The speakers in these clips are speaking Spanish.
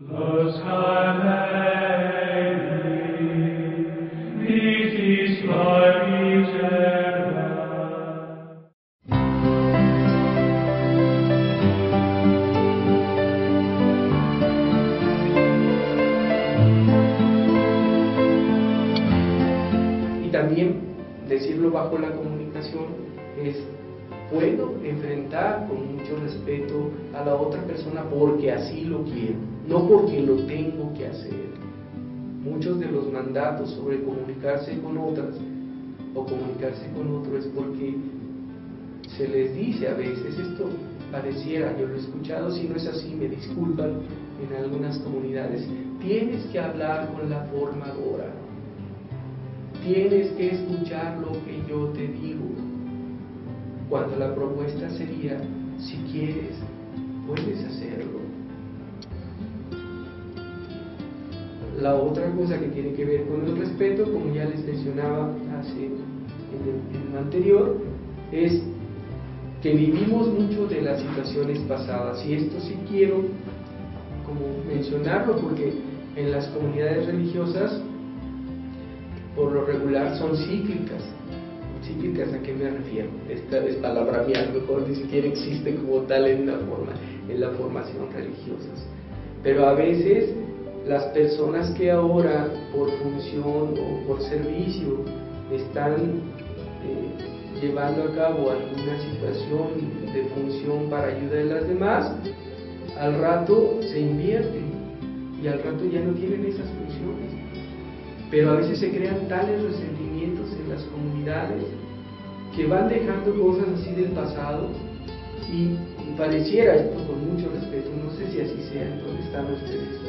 Y también decirlo bajo la comunicación es puedo enfrentar con mucho respeto a la otra persona porque así lo quiero, no porque lo tengo que hacer. Muchos de los mandatos sobre comunicarse con otras o comunicarse con otro es porque se les dice a veces esto pareciera, yo lo he escuchado, si no es así me disculpan en algunas comunidades, tienes que hablar con la formadora, tienes que escuchar lo que yo te digo. Cuando la propuesta sería, si quieres, puedes hacerlo. La otra cosa que tiene que ver con el respeto, como ya les mencionaba hace en el, en el anterior, es que vivimos mucho de las situaciones pasadas. Y esto sí quiero como mencionarlo porque en las comunidades religiosas por lo regular son cíclicas. ¿Cíclicas a qué me refiero? Esta es palabra mía, a lo mejor ni siquiera existe como tal en, una forma, en la formación religiosa. Pero a veces las personas que ahora por función o por servicio están eh, llevando a cabo alguna situación de función para ayudar a las demás, al rato se invierten y al rato ya no tienen esas funciones. Pero a veces se crean tales resentimientos en las comunidades que van dejando cosas así del pasado y, y pareciera esto con mucho respeto, no sé si así sea donde están ustedes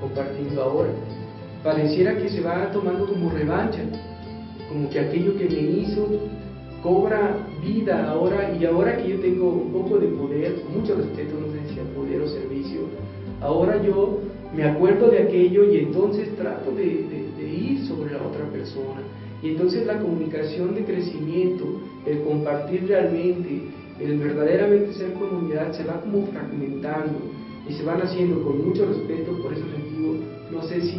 compartiendo ahora, pareciera que se va tomando como revancha, como que aquello que me hizo cobra vida ahora y ahora que yo tengo un poco de poder, mucho respeto, no sé si a poder o servicio, ahora yo me acuerdo de aquello y entonces trato de, de, de, ir sobre la otra persona. Y entonces la comunicación de crecimiento, el compartir realmente, el verdaderamente ser comunidad se va como fragmentando y se van haciendo con mucho respeto, por eso les digo, no sé si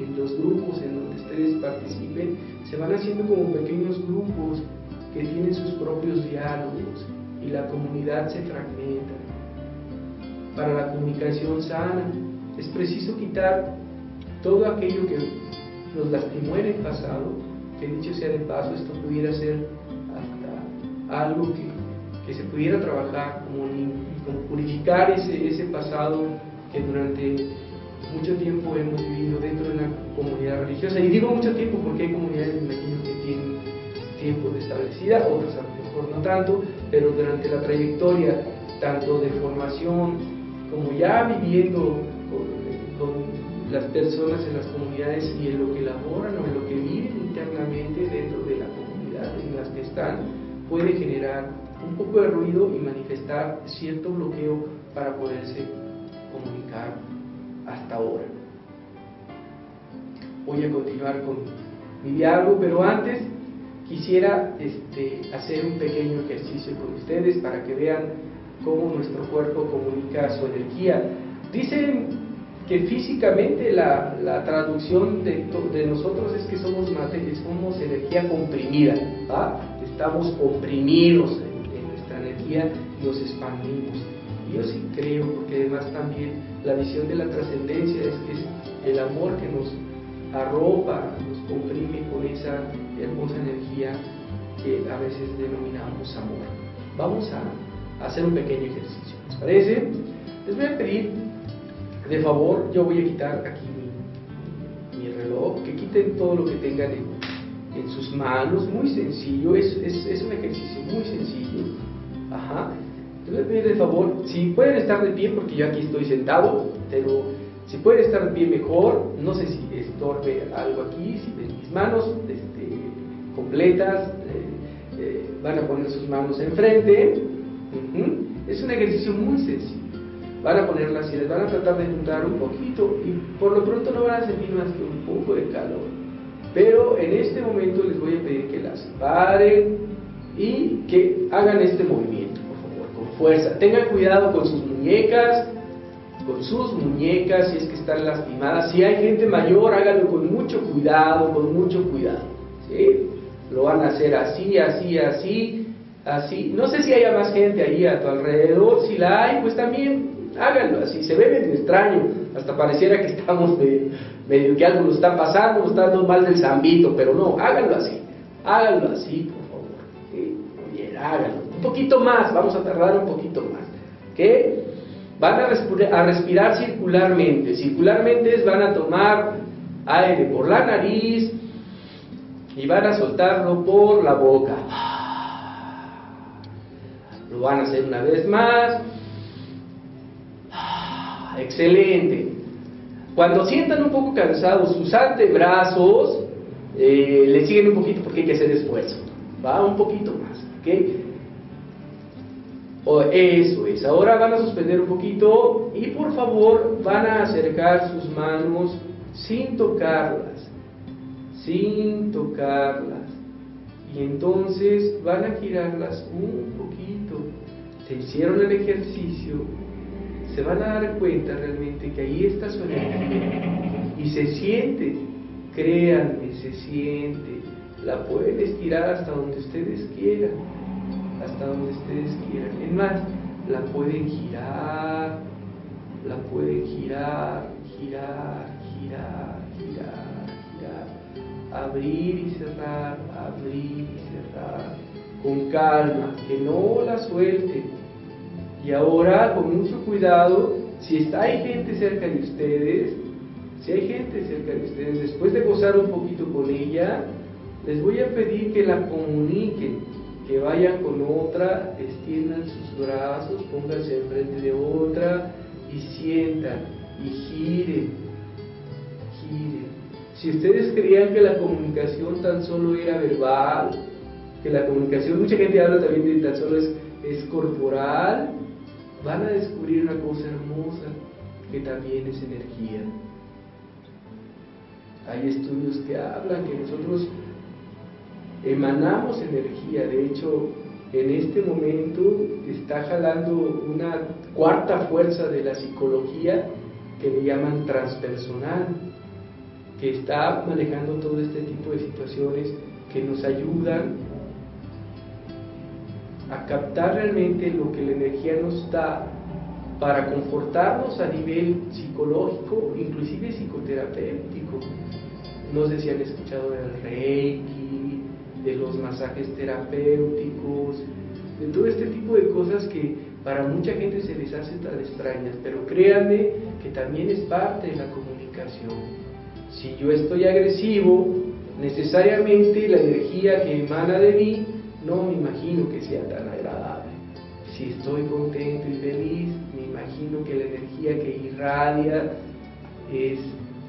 en los grupos en donde ustedes participen, se van haciendo como pequeños grupos que tienen sus propios diálogos y la comunidad se fragmenta. Para la comunicación sana es preciso quitar todo aquello que nos lastimó en el pasado, que dicho sea de paso, esto pudiera ser hasta algo que, que se pudiera trabajar como, como purificar ese, ese pasado que durante mucho tiempo hemos vivido dentro de una comunidad religiosa. Y digo mucho tiempo porque hay comunidades, me imagino, que tienen tiempo de establecida, otras a lo mejor no tanto, pero durante la trayectoria tanto de formación como ya viviendo con, con, las personas en las comunidades y en lo que laboran o en lo que viven internamente dentro de la comunidad en las que están, puede generar un poco de ruido y manifestar cierto bloqueo para poderse comunicar hasta ahora. Voy a continuar con mi diálogo, pero antes quisiera este, hacer un pequeño ejercicio con ustedes para que vean cómo nuestro cuerpo comunica su energía. Dicen que físicamente la, la traducción de, de, nosotros es que somos materia, somos energía comprimida, ¿va? estamos comprimidos y nos expandimos. Yo sí creo, porque además también la visión de la trascendencia es que es el amor que nos arropa, nos comprime con esa hermosa energía que a veces denominamos amor. Vamos a hacer un pequeño ejercicio, ¿les parece? Les voy a pedir, de favor, yo voy a quitar aquí mi, mi reloj, que quiten todo lo que tengan en, en sus manos, muy sencillo, es, es, es, un ejercicio muy sencillo. Ajá. a pedir de favor, si pueden estar de pie, porque yo aquí estoy sentado, pero si pueden estar de pie mejor, no sé si estorbe algo aquí, si ven mis manos este, completas, eh, eh, van a poner sus manos enfrente. Ujú. Es un ejercicio muy sencillo. Van a ponerlas y les van a tratar de juntar un poquito y por lo pronto no van a sentir más que un poco de calor. Pero en este momento les voy a pedir que las paren y que hagan este movimiento, por favor, con fuerza. Tengan cuidado con sus muñecas, con sus muñecas si es que están lastimadas. Si hay gente mayor, háganlo con mucho cuidado, con mucho cuidado. ¿sí? Lo van a hacer así, así, así, así. No sé si haya más gente ahí a tu alrededor. Si la hay, pues también háganlo así. Se ve medio extraño. Hasta pareciera que estamos medio, medio que algo nos está pasando, nos está dando mal del zambito, pero no, háganlo así. Háganlo así, háganlo. Un poquito más, vamos a tardar un poquito más. ¿Qué? Van a respirar, circularmente. Circularmente es van a tomar aire por la nariz y van a soltarlo por la boca. Lo van a hacer una vez más. Excelente. Cuando sientan un poco cansados sus antebrazos, eh, le siguen un poquito porque hay que hacer esfuerzo. Va un poquito más. ¿ok? Eso es. Ahora van a suspender un poquito y por favor van a acercar sus manos sin tocarlas. Sin tocarlas. Y entonces van a girarlas un poquito. Se hicieron el ejercicio. Se van a dar cuenta realmente que ahí está su energía. Y se siente. Créanme, se siente. La pueden estirar hasta donde ustedes quieran hasta donde ustedes quieran. Es más, la pueden girar, la pueden girar, girar, girar, girar, girar, abrir y cerrar, abrir y cerrar, con calma, que no la suelten. Y ahora, con mucho cuidado, si está hay gente cerca de ustedes, si hay gente cerca de ustedes, después de gozar un poquito con ella, les voy a pedir que la comuniquen que vayan con otra, extiendan sus brazos, pónganse enfrente de otra y sientan y giren, giren. Si ustedes creían que la comunicación tan solo era verbal, que la comunicación, mucha gente habla también de tan solo es, es corporal, van a descubrir una cosa hermosa que también es energía. Hay estudios que hablan que nosotros emanamos energía. De hecho, en este momento está jalando una cuarta fuerza de la psicología que le llaman transpersonal, que está manejando todo este tipo de situaciones que nos ayudan a captar realmente lo que la energía nos da para confortarnos a nivel psicológico, inclusive psicoterapéutico. No sé si han escuchado del Reiki, de los masajes terapéuticos, de todo este tipo de cosas que para mucha gente se les hace tan extrañas, pero créanme que también es parte de la comunicación. Si yo estoy agresivo, necesariamente la energía que emana de mí no me imagino que sea tan agradable. Si estoy contento y feliz, me imagino que la energía que irradia es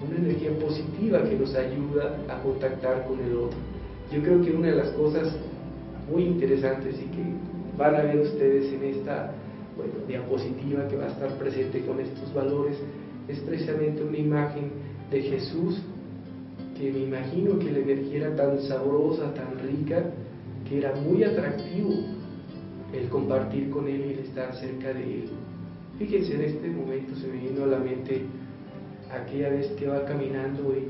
una energía positiva que nos ayuda a contactar con el otro. Yo creo que una de las cosas muy interesantes y que van a ver ustedes en esta diapositiva que va a estar presente con estos valores es precisamente una imagen de Jesús que me imagino que la energía era tan sabrosa, tan rica, que era muy atractivo el compartir con Él y el estar cerca de Él. Fíjense, en este momento se me vino a la mente aquella vez que va caminando y,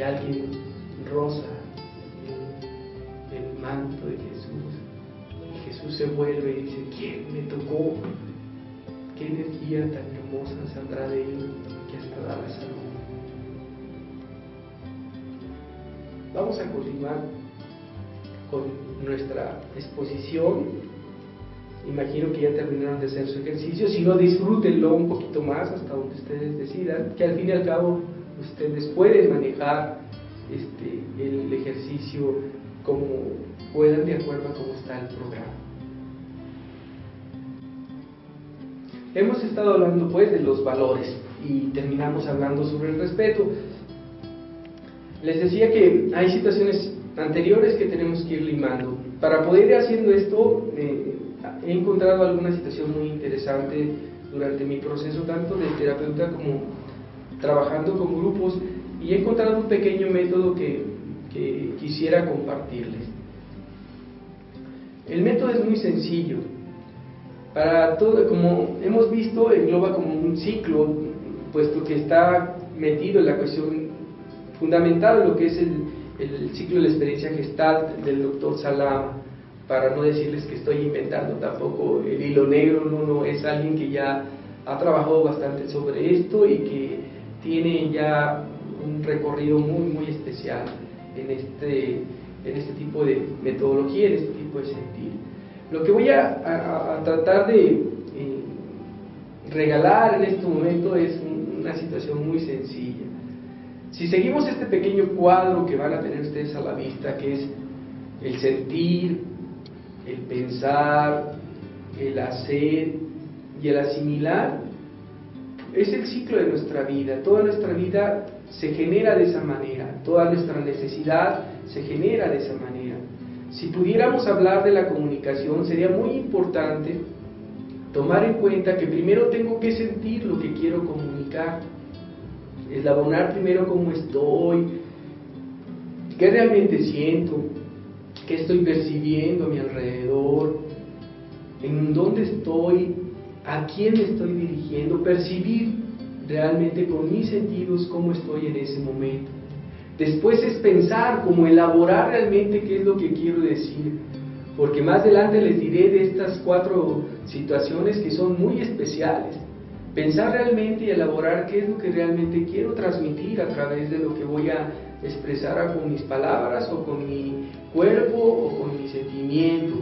alguien rosa manto de Jesús. Jesús se vuelve y dice, ¿quién me tocó? ¿Qué energía tan hermosa saldrá de Él que hasta da la salud? Vamos a continuar con nuestra exposición. Imagino que ya terminaron de hacer su ejercicio. Si no, disfrútenlo un poquito más hasta donde ustedes decidan, que al fin y al cabo ustedes pueden manejar este, el ejercicio como puedan de acuerdo a cómo está el programa. hemos estado hablando pues de los valores y terminamos hablando sobre el respeto. Les decía que hay situaciones anteriores que tenemos que ir limando. Para poder ir haciendo esto, eh, he encontrado alguna situación muy interesante durante mi proceso, tanto de terapeuta como trabajando con grupos, y he encontrado un pequeño método que, que quisiera compartirles. El método es muy sencillo. Para todo, como hemos visto, engloba como un ciclo, puesto que está metido en la cuestión fundamental, lo que es el, ciclo de la experiencia gestal del doctor Salama, para no decirles que estoy inventando tampoco el hilo negro, no, es alguien que ya ha trabajado bastante sobre esto y que tiene ya un recorrido muy, muy especial en este, en este tipo de metodología, en este tipo de sentir. Lo que voy a, a, tratar de eh, regalar en este momento es una situación muy sencilla. Si seguimos este pequeño cuadro que van a tener ustedes a la vista, que es el sentir, el pensar, el hacer y el asimilar, es el ciclo de nuestra vida. Toda nuestra vida se genera de esa manera, toda nuestra necesidad se genera de esa manera. Si pudiéramos hablar de la comunicación, sería muy importante tomar en cuenta que primero tengo que sentir lo que quiero comunicar, eslabonar primero cómo estoy, qué realmente siento, qué estoy percibiendo a mi alrededor, en dónde estoy, a quién me estoy dirigiendo, percibir realmente con mis sentidos cómo estoy en ese momento. Después es pensar, como elaborar realmente qué es lo que quiero decir, porque más adelante les diré de estas cuatro situaciones que son muy especiales. Pensar realmente y elaborar qué es lo que realmente quiero transmitir a través de lo que voy a expresar con mis palabras o con mi cuerpo o con mi sentimiento.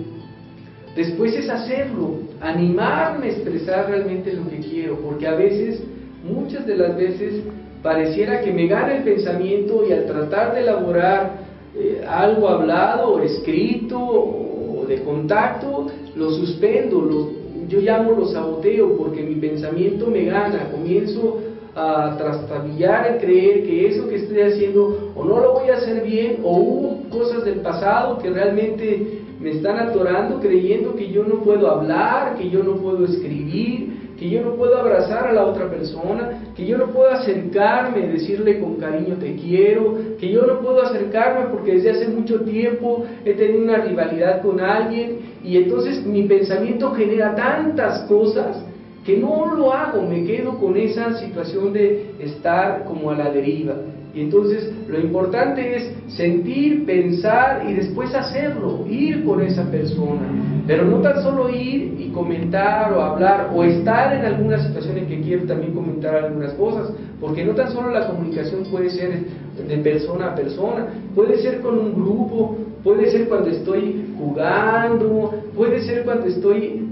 Después es hacerlo, animarme a expresar realmente lo que quiero, porque a veces, muchas de las veces, pareciera que me gana el pensamiento y al tratar de elaborar eh, algo hablado o escrito o de contacto, lo suspendo, lo, yo llamo lo saboteo porque mi pensamiento me gana, comienzo a trastabillar en creer que eso que estoy haciendo o no lo voy a hacer bien o hubo cosas del pasado que realmente me están atorando creyendo que yo no puedo hablar, que yo no puedo escribir, que yo no puedo abrazar a la otra persona, que yo no puedo acercarme, decirle con cariño te quiero, que yo no puedo acercarme porque desde hace mucho tiempo he tenido una rivalidad con alguien y entonces mi pensamiento genera tantas cosas que no lo hago, me quedo con esa situación de estar como a la deriva. Y entonces lo importante es sentir, pensar y después hacerlo, ir con esa persona. Pero no tan solo ir y comentar o hablar o estar en alguna situación en que quiero también comentar algunas cosas, porque no tan solo la comunicación puede ser de persona a persona, puede ser con un grupo, puede ser cuando estoy jugando, puede ser cuando estoy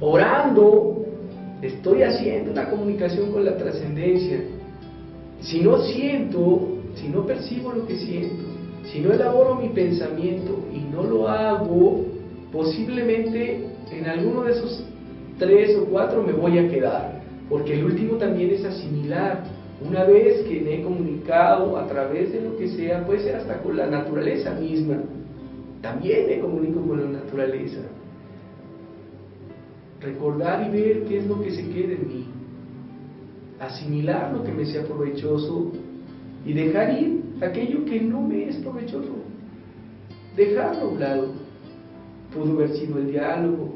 orando, estoy haciendo una comunicación con la trascendencia. Si no siento, si no percibo lo que siento, si no elaboro mi pensamiento y no lo hago, posiblemente en alguno de esos tres o cuatro me voy a quedar, porque el último también es asimilar. Una vez que me he comunicado a través de lo que sea, puede ser hasta con la naturaleza misma, también me comunico con la naturaleza. Recordar y ver qué es lo que se queda en mí, asimilar lo que me sea provechoso y dejar ir aquello que no me es provechoso, dejarlo a un lado. Pudo haber sido el diálogo,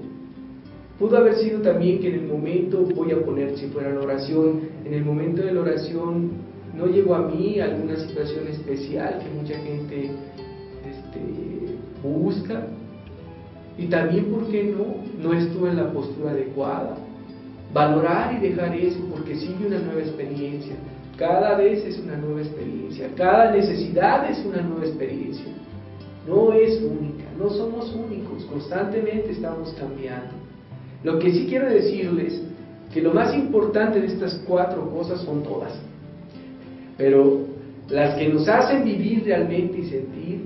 pudo haber sido también que en el momento, voy a poner si fuera la oración, en el momento de la oración no llegó a mí alguna situación especial que mucha gente este, busca, y también, ¿por qué no? No estuve en la postura adecuada. Valorar y dejar eso porque sigue una nueva experiencia. Cada vez es una nueva experiencia. Cada necesidad es una nueva experiencia. No es única, no somos únicos, constantemente estamos cambiando. Lo que sí quiero decirles que lo más importante de estas cuatro cosas son todas. Pero las que nos hacen vivir realmente y sentir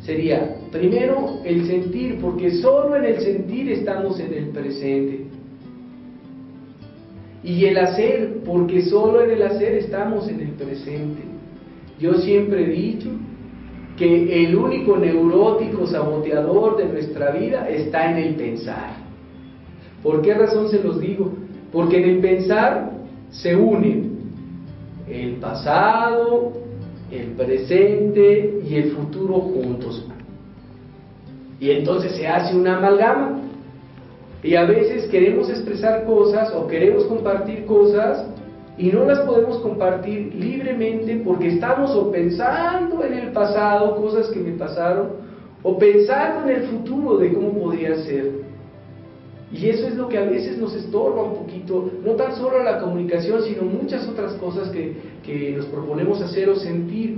sería, primero, el sentir, porque solo en el sentir estamos en el presente. Y el hacer, porque solo en el hacer estamos en el presente. Yo siempre he dicho que el único neurótico saboteador de nuestra vida está en el pensar. ¿Por qué razón se los digo? Porque en el pensar se unen el pasado, el presente y el futuro juntos. Y entonces se hace una amalgama. Y a veces queremos expresar cosas o queremos compartir cosas y no las podemos compartir libremente porque estamos o pensando en el pasado, cosas que me pasaron, o pensando en el futuro de cómo podría ser. Y eso es lo que a veces nos estorba un poquito, no tan solo la comunicación, sino muchas otras cosas que, que nos proponemos hacer o sentir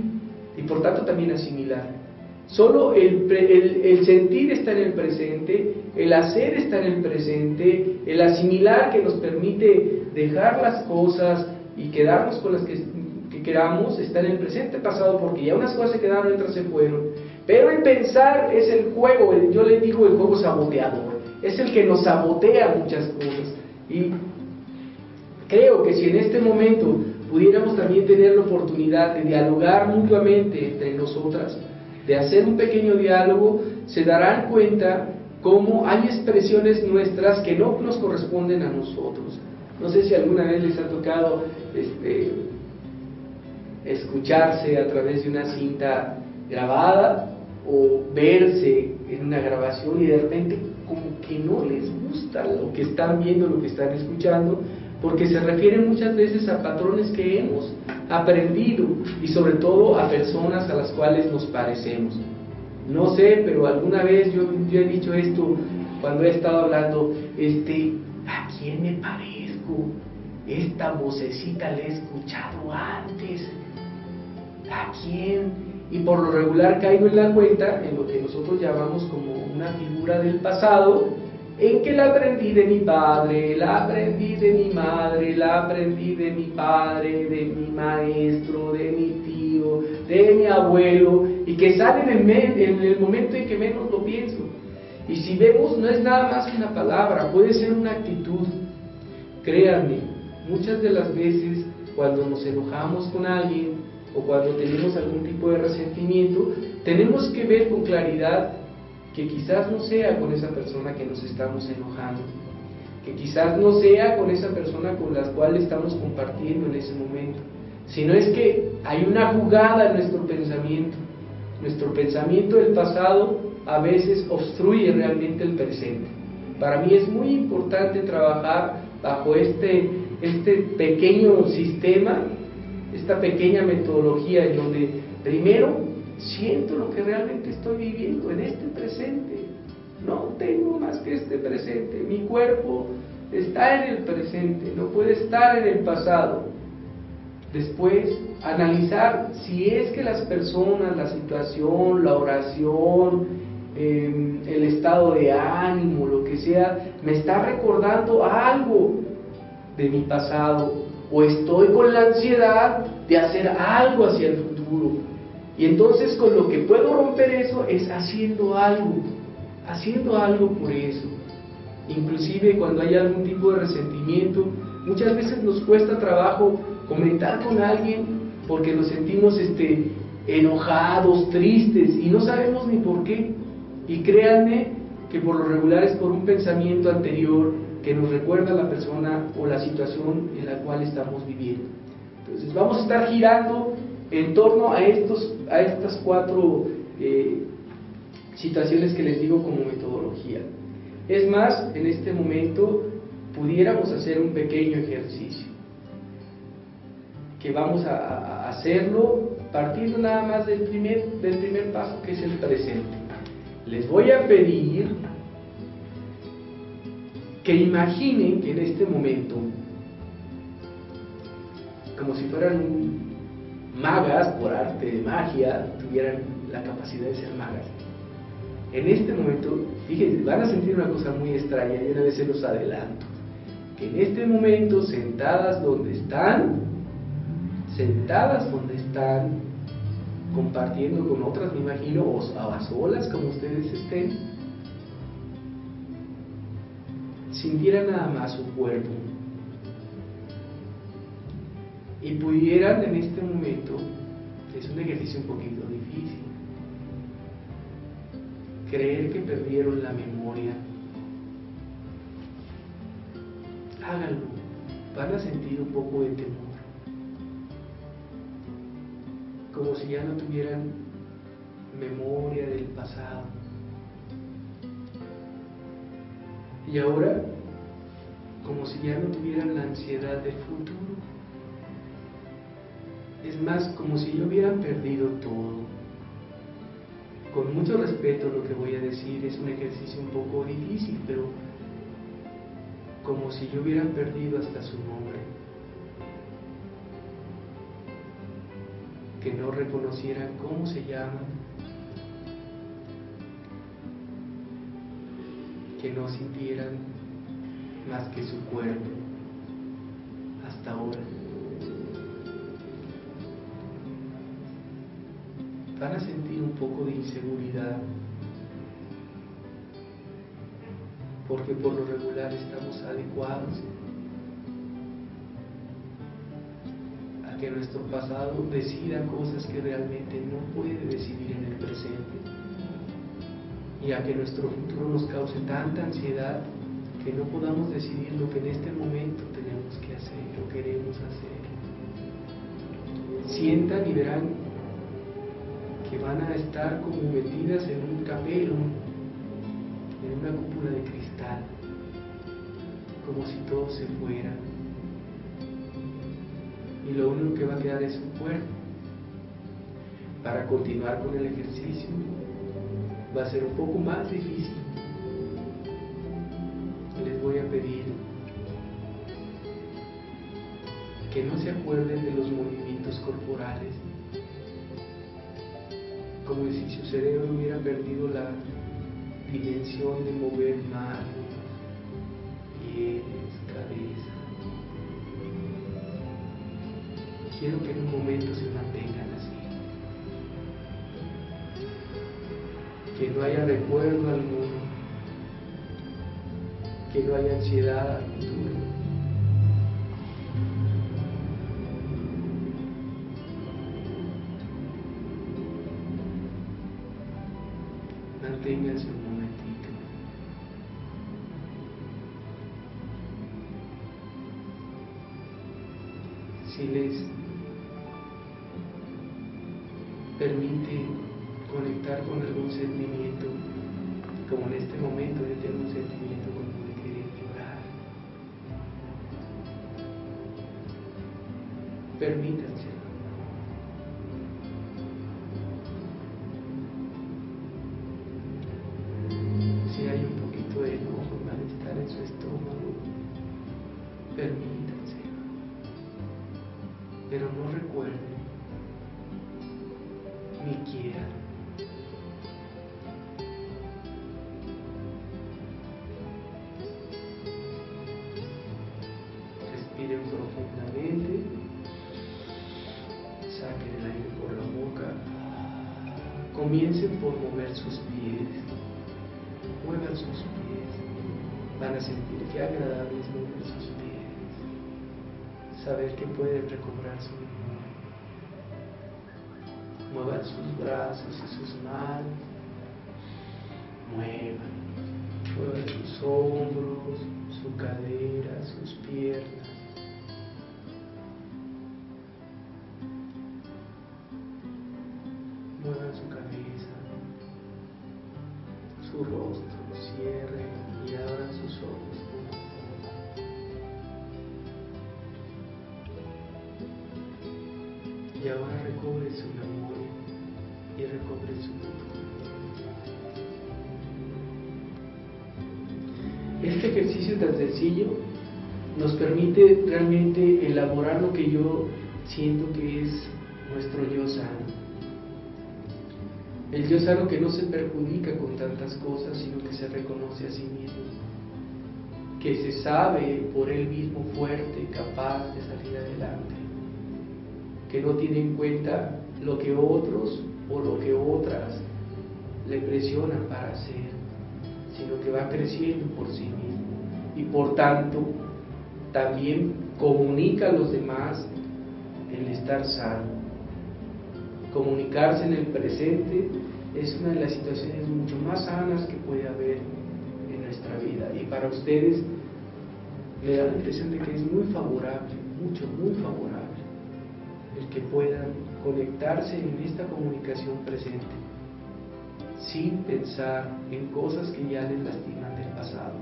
y por tanto también asimilar. Solo el, el, sentir está en el presente, el hacer está en el presente, el asimilar que nos permite dejar las cosas y quedarnos con las que, que queramos está en el presente pasado porque ya unas cosas se quedaron otras se fueron. Pero el pensar es el juego, yo le digo el juego saboteador, es el que nos sabotea muchas cosas. Y creo que si en este momento pudiéramos también tener la oportunidad de dialogar mutuamente entre nosotras, de hacer un pequeño diálogo, se darán cuenta cómo hay expresiones nuestras que no nos corresponden a nosotros. No sé si alguna vez les ha tocado este, escucharse a través de una cinta grabada o verse en una grabación y de repente como que no les gusta lo que están viendo, lo que están escuchando, porque se refieren muchas veces a patrones que hemos aprendido y sobre todo a personas a las cuales nos parecemos. No sé, pero alguna vez yo, he dicho esto cuando he estado hablando, este, ¿a quién me parezco? Esta vocecita la he escuchado antes. ¿A quién? Y por lo regular caigo en la cuenta en lo que nosotros llamamos como una figura del pasado, en que la aprendí de mi padre, la aprendí de mi madre, la aprendí de mi padre, de mi maestro, de mi tío, de mi abuelo, y que sale en el, en el momento en que menos lo pienso. Y si vemos, no es nada más una palabra, puede ser una actitud. Créanme, muchas de las veces cuando nos enojamos con alguien o cuando tenemos algún tipo de resentimiento, tenemos que ver con claridad que quizás no sea con esa persona que nos estamos enojando, que quizás no sea con esa persona con la cual estamos compartiendo en ese momento, sino es que hay una jugada en nuestro pensamiento. Nuestro pensamiento del pasado a veces obstruye realmente el presente. Para mí es muy importante trabajar bajo este, este pequeño sistema, esta pequeña metodología en donde primero siento lo que realmente estoy viviendo en este presente. No tengo más que este presente. Mi cuerpo está en el presente, no puede estar en el pasado. Después, analizar si es que las personas, la situación, la oración, em, el estado de ánimo, lo que sea, me está recordando algo de mi pasado o estoy con la ansiedad de hacer algo hacia el futuro y entonces con lo que puedo romper eso es haciendo algo, haciendo algo por eso. Inclusive cuando hay algún tipo de resentimiento, muchas veces nos cuesta trabajo comentar con alguien porque nos sentimos este, enojados, tristes y no sabemos ni por qué. Y créanme que por lo regular es por un pensamiento anterior que nos recuerda a la persona o la situación en la cual estamos viviendo. Entonces vamos a estar girando en torno a, estos, a estas cuatro eh, situaciones que les digo como metodología. Es más, en este momento pudiéramos hacer un pequeño ejercicio, que vamos a, hacerlo partiendo nada más del primer, del primer paso que es el presente. Les voy a pedir que imaginen que en este momento, como si fueran magas por arte de magia tuvieran la capacidad de ser magas. En este momento, fíjense, van a sentir una cosa muy extraña y una vez se los adelanto, que en este momento sentadas donde están, sentadas donde están, compartiendo con otras, me imagino, o a solas como ustedes estén, sintieran nada más su cuerpo, y pudieran en este momento, es un ejercicio un poquito difícil, creer que perdieron la memoria, háganlo, van a sentir un poco de temor, como si ya no tuvieran memoria del pasado. Y ahora, como si ya no tuvieran la ansiedad del futuro. Es más, como si ya hubieran perdido todo. Con mucho respeto lo que voy a decir es un ejercicio un poco difícil, pero como si yo hubieran perdido hasta su nombre. Que no reconocieran cómo se llaman, que no sintieran más que su cuerpo hasta ahora. Van a sentir un poco de inseguridad porque por lo regular estamos adecuados que nuestro pasado decida cosas que realmente no puede decidir en el presente y a que nuestro futuro nos cause tanta ansiedad que no podamos decidir lo que en este momento tenemos que hacer o queremos hacer. Sientan y verán que van a estar como metidas en un capelo, en una cúpula de cristal, como si todo se fuera. Y lo único que va a quedar es su cuerpo. Para continuar con el ejercicio va a ser un poco más difícil. Les voy a pedir que no se acuerden de los movimientos corporales, como si su cerebro hubiera perdido la dimensión de mover manos, Quiero que en un momento se mantengan así. Que no haya recuerdo alguno que no haya ansiedad al permite conectar con algún sentimiento, como en este momento yo tengo un sentimiento como de querer llorar. Permítanse. Muevan sus brazos y sus manos. Muevan. Muevan sus hombros, su cadera, sus piernas. Yo siento que es nuestro yo sano. El yo sano que no se perjudica con tantas cosas, sino que se reconoce a sí mismo. Que se sabe por él mismo fuerte, capaz de salir adelante. Que no tiene en cuenta lo que otros o lo que otras le presionan para hacer, sino que va creciendo por sí mismo. Y por tanto, también comunica a los demás el estar sano. Comunicarse en el presente es una de las situaciones mucho más sanas que puede haber en nuestra vida. Y para ustedes me da la impresión de que es muy favorable, mucho, muy favorable, el que puedan conectarse en esta comunicación presente, sin pensar en cosas que ya les lastiman del pasado,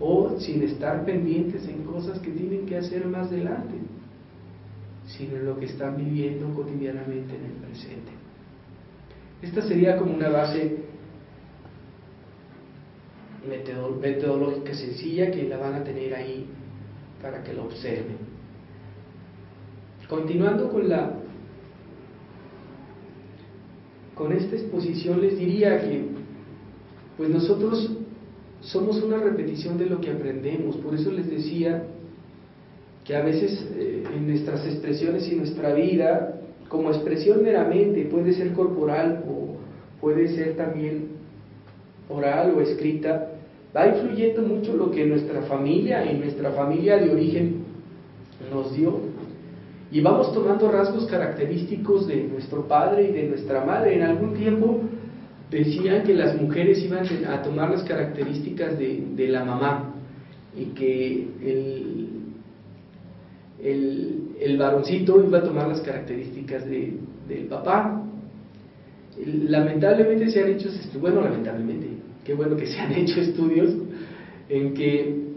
o sin estar pendientes en cosas que tienen que hacer más adelante, sino en lo que están viviendo cotidianamente en el presente. Esta sería como una base metodológica sencilla que la van a tener ahí para que lo observen. Continuando con la con esta exposición les diría que pues nosotros somos una repetición de lo que aprendemos, por eso les decía que a veces eh, en nuestras expresiones y nuestra vida, como expresión meramente, puede ser corporal o puede ser también oral o escrita, va influyendo mucho lo que nuestra familia, y nuestra familia de origen nos dio. Y vamos tomando rasgos característicos de nuestro padre y de nuestra madre. En algún tiempo decían que las mujeres iban a tomar las características de, la mamá y que el, el, varoncito iba a tomar las características de, del papá. Lamentablemente se han hecho, bueno, lamentablemente, qué bueno que se han hecho estudios en que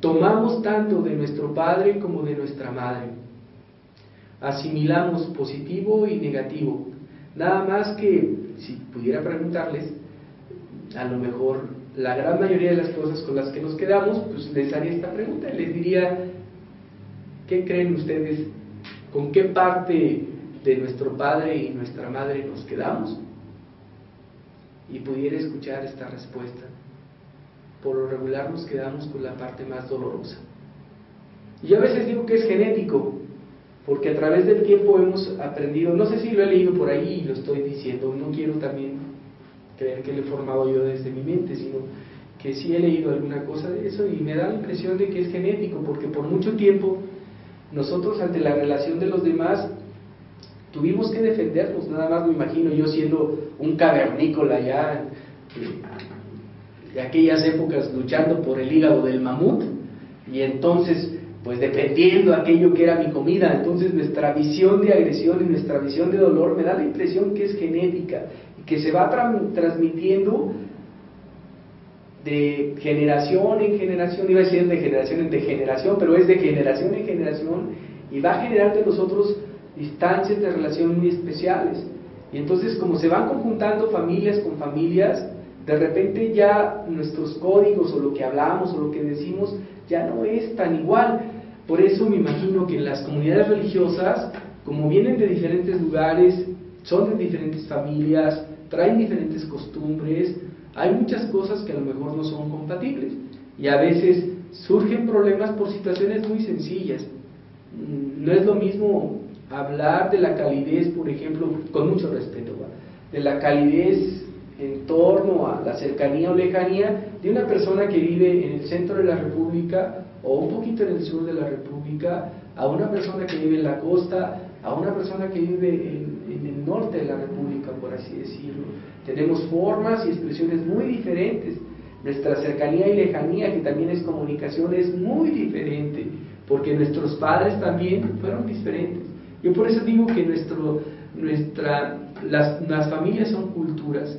tomamos tanto de nuestro padre como de nuestra madre. Asimilamos positivo y negativo. Nada más que, si pudiera preguntarles, a lo mejor la gran mayoría de las cosas con las que nos quedamos, pues les haría esta pregunta. Les diría, ¿qué creen ustedes? ¿Con qué parte de nuestro padre y nuestra madre nos quedamos? y pudiera escuchar esta respuesta. Por lo regular nos quedamos con la parte más dolorosa. Y a veces digo que es genético, porque a través del tiempo hemos aprendido, no sé si lo he leído por ahí y lo estoy diciendo, no quiero también creer que lo he formado yo desde mi mente, sino que sí he leído alguna cosa de eso y me da la impresión de que es genético, porque por mucho tiempo nosotros ante la relación de los demás tuvimos que defendernos, nada más me imagino yo siendo un cavernícola ya de aquellas épocas luchando por el hígado del mamut y entonces pues defendiendo aquello que era mi comida, entonces nuestra visión de agresión y nuestra visión de dolor me da la impresión que es genética y que se va transmitiendo de generación en generación, iba a decir de generación en generación, pero es de generación en generación y va a generar de nosotros distancias de relación muy especiales. Y entonces como se van conjuntando familias con familias, de repente ya nuestros códigos o lo que hablamos o lo que decimos ya no es tan igual. Por eso me imagino que las comunidades religiosas, como vienen de diferentes lugares, son de diferentes familias, traen diferentes costumbres, hay muchas cosas que a lo mejor no son compatibles. Y a veces surgen problemas por situaciones muy sencillas. Mm, no es lo mismo hablar de la calidez, por ejemplo, con mucho respeto, de la calidez en torno a la cercanía o lejanía de una persona que vive en el centro de la República o un poquito en el sur de la República, a una persona que vive en la costa, a una persona que vive en, en el norte de la República, por así decirlo. Tenemos formas y expresiones muy diferentes. Nuestra cercanía y lejanía, que también es comunicación, es muy diferente, porque nuestros padres también fueron diferentes. Yo por eso digo que nuestro, nuestra, las, las familias son culturas.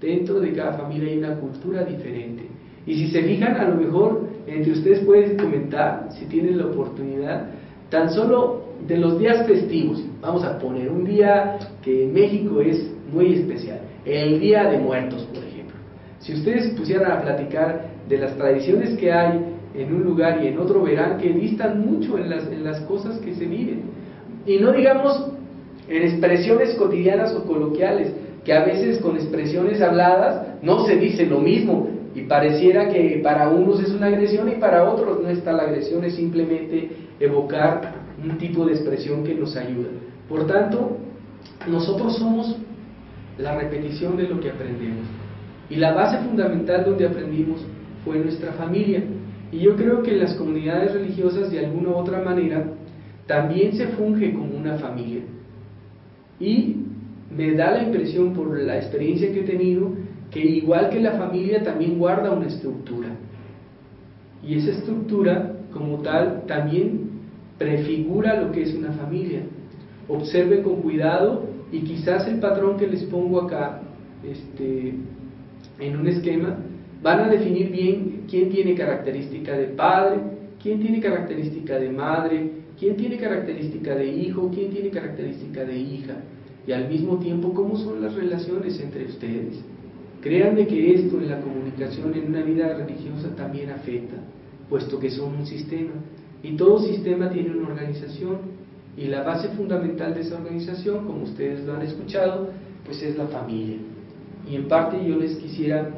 Dentro de cada familia hay una cultura diferente. Y si se fijan, a lo mejor entre ustedes pueden comentar, si tienen la oportunidad, tan solo de los días festivos. Vamos a poner un día que en México es muy especial, el Día de Muertos, por ejemplo. Si ustedes pusieran a platicar de las tradiciones que hay en un lugar y en otro, verán que distan mucho en las, en las cosas que se viven. Y no digamos en expresiones cotidianas o coloquiales, que a veces con expresiones habladas no se dice lo mismo y pareciera que para unos es una agresión y para otros no está la agresión, es simplemente evocar un tipo de expresión que nos ayuda. Por tanto, nosotros somos la repetición de lo que aprendemos. Y la base fundamental donde aprendimos fue nuestra familia. Y yo creo que las comunidades religiosas de alguna u otra manera también se funge como una familia. Y me da la impresión por la experiencia que he tenido que igual que la familia también guarda una estructura. Y esa estructura como tal también prefigura lo que es una familia. Observen con cuidado y quizás el patrón que les pongo acá este, en un esquema van a definir bien quién tiene característica de padre, quién tiene característica de madre, quién tiene característica de hijo, quién tiene característica de hija y al mismo tiempo cómo son las relaciones entre ustedes. Créanme que esto en la comunicación en una vida religiosa también afecta, puesto que son un sistema y todo sistema tiene una organización y la base fundamental de esa organización, como ustedes lo han escuchado, pues es la familia. Y en parte yo les quisiera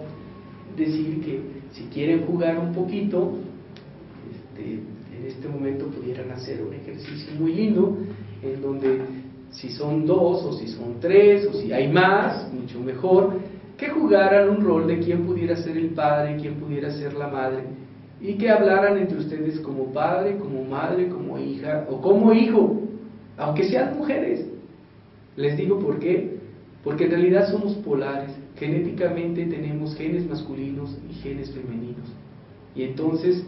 decir que si quieren jugar un poquito, este, en este momento pudieran hacer un ejercicio muy lindo en donde si son dos o si son tres o si hay más, mucho mejor, que jugaran un rol de quién pudiera ser el padre, quién pudiera ser la madre y que hablaran entre ustedes como padre, como madre, como hija o como hijo, aunque sean mujeres. Les digo por qué, porque en realidad somos polares, genéticamente tenemos genes masculinos y genes femeninos. Y entonces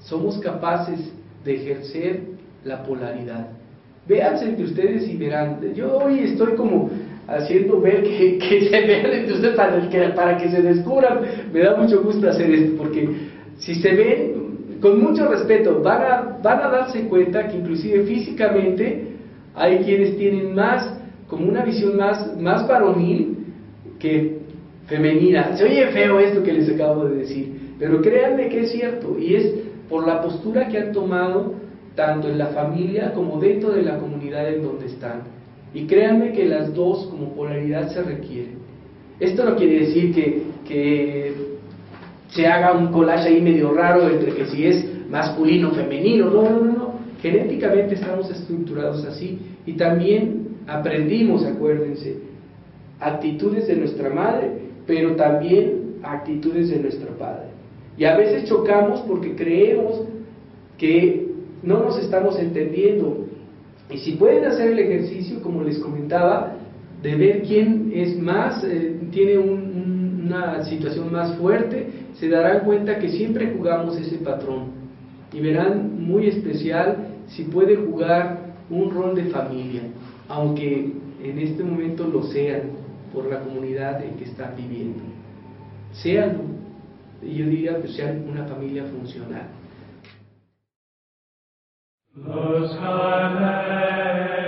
somos capaces de ejercer la polaridad. Véanse entre ustedes y verán. Yo hoy estoy como haciendo ver que, se vean ustedes para que, para que se descubran. Me da mucho gusto hacer esto, porque si se ven, con mucho respeto, van a, van a darse cuenta que inclusive físicamente hay quienes tienen más, como una visión más, más varonil que femenina. Se oye feo esto que les acabo de decir, pero créanme que es cierto, y es por la postura que han tomado tanto en la familia como dentro de la comunidad en donde están. Y créanme que las dos como polaridad se requieren. Esto no quiere decir que, que se haga un collage ahí medio raro entre que si es masculino o femenino, no, no, no, no. Genéticamente estamos estructurados así y también aprendimos, acuérdense, actitudes de nuestra madre, pero también actitudes de nuestro padre. Y a veces chocamos porque creemos que no nos estamos entendiendo. Y si pueden hacer el ejercicio, como les comentaba, de ver quién es más, eh, tiene una situación más fuerte, se darán cuenta que siempre jugamos ese patrón. Y verán muy especial si puede jugar un rol de familia, aunque en este momento lo sean por la comunidad en que están viviendo. Sean, yo diría que sean una familia funcional. The sky lay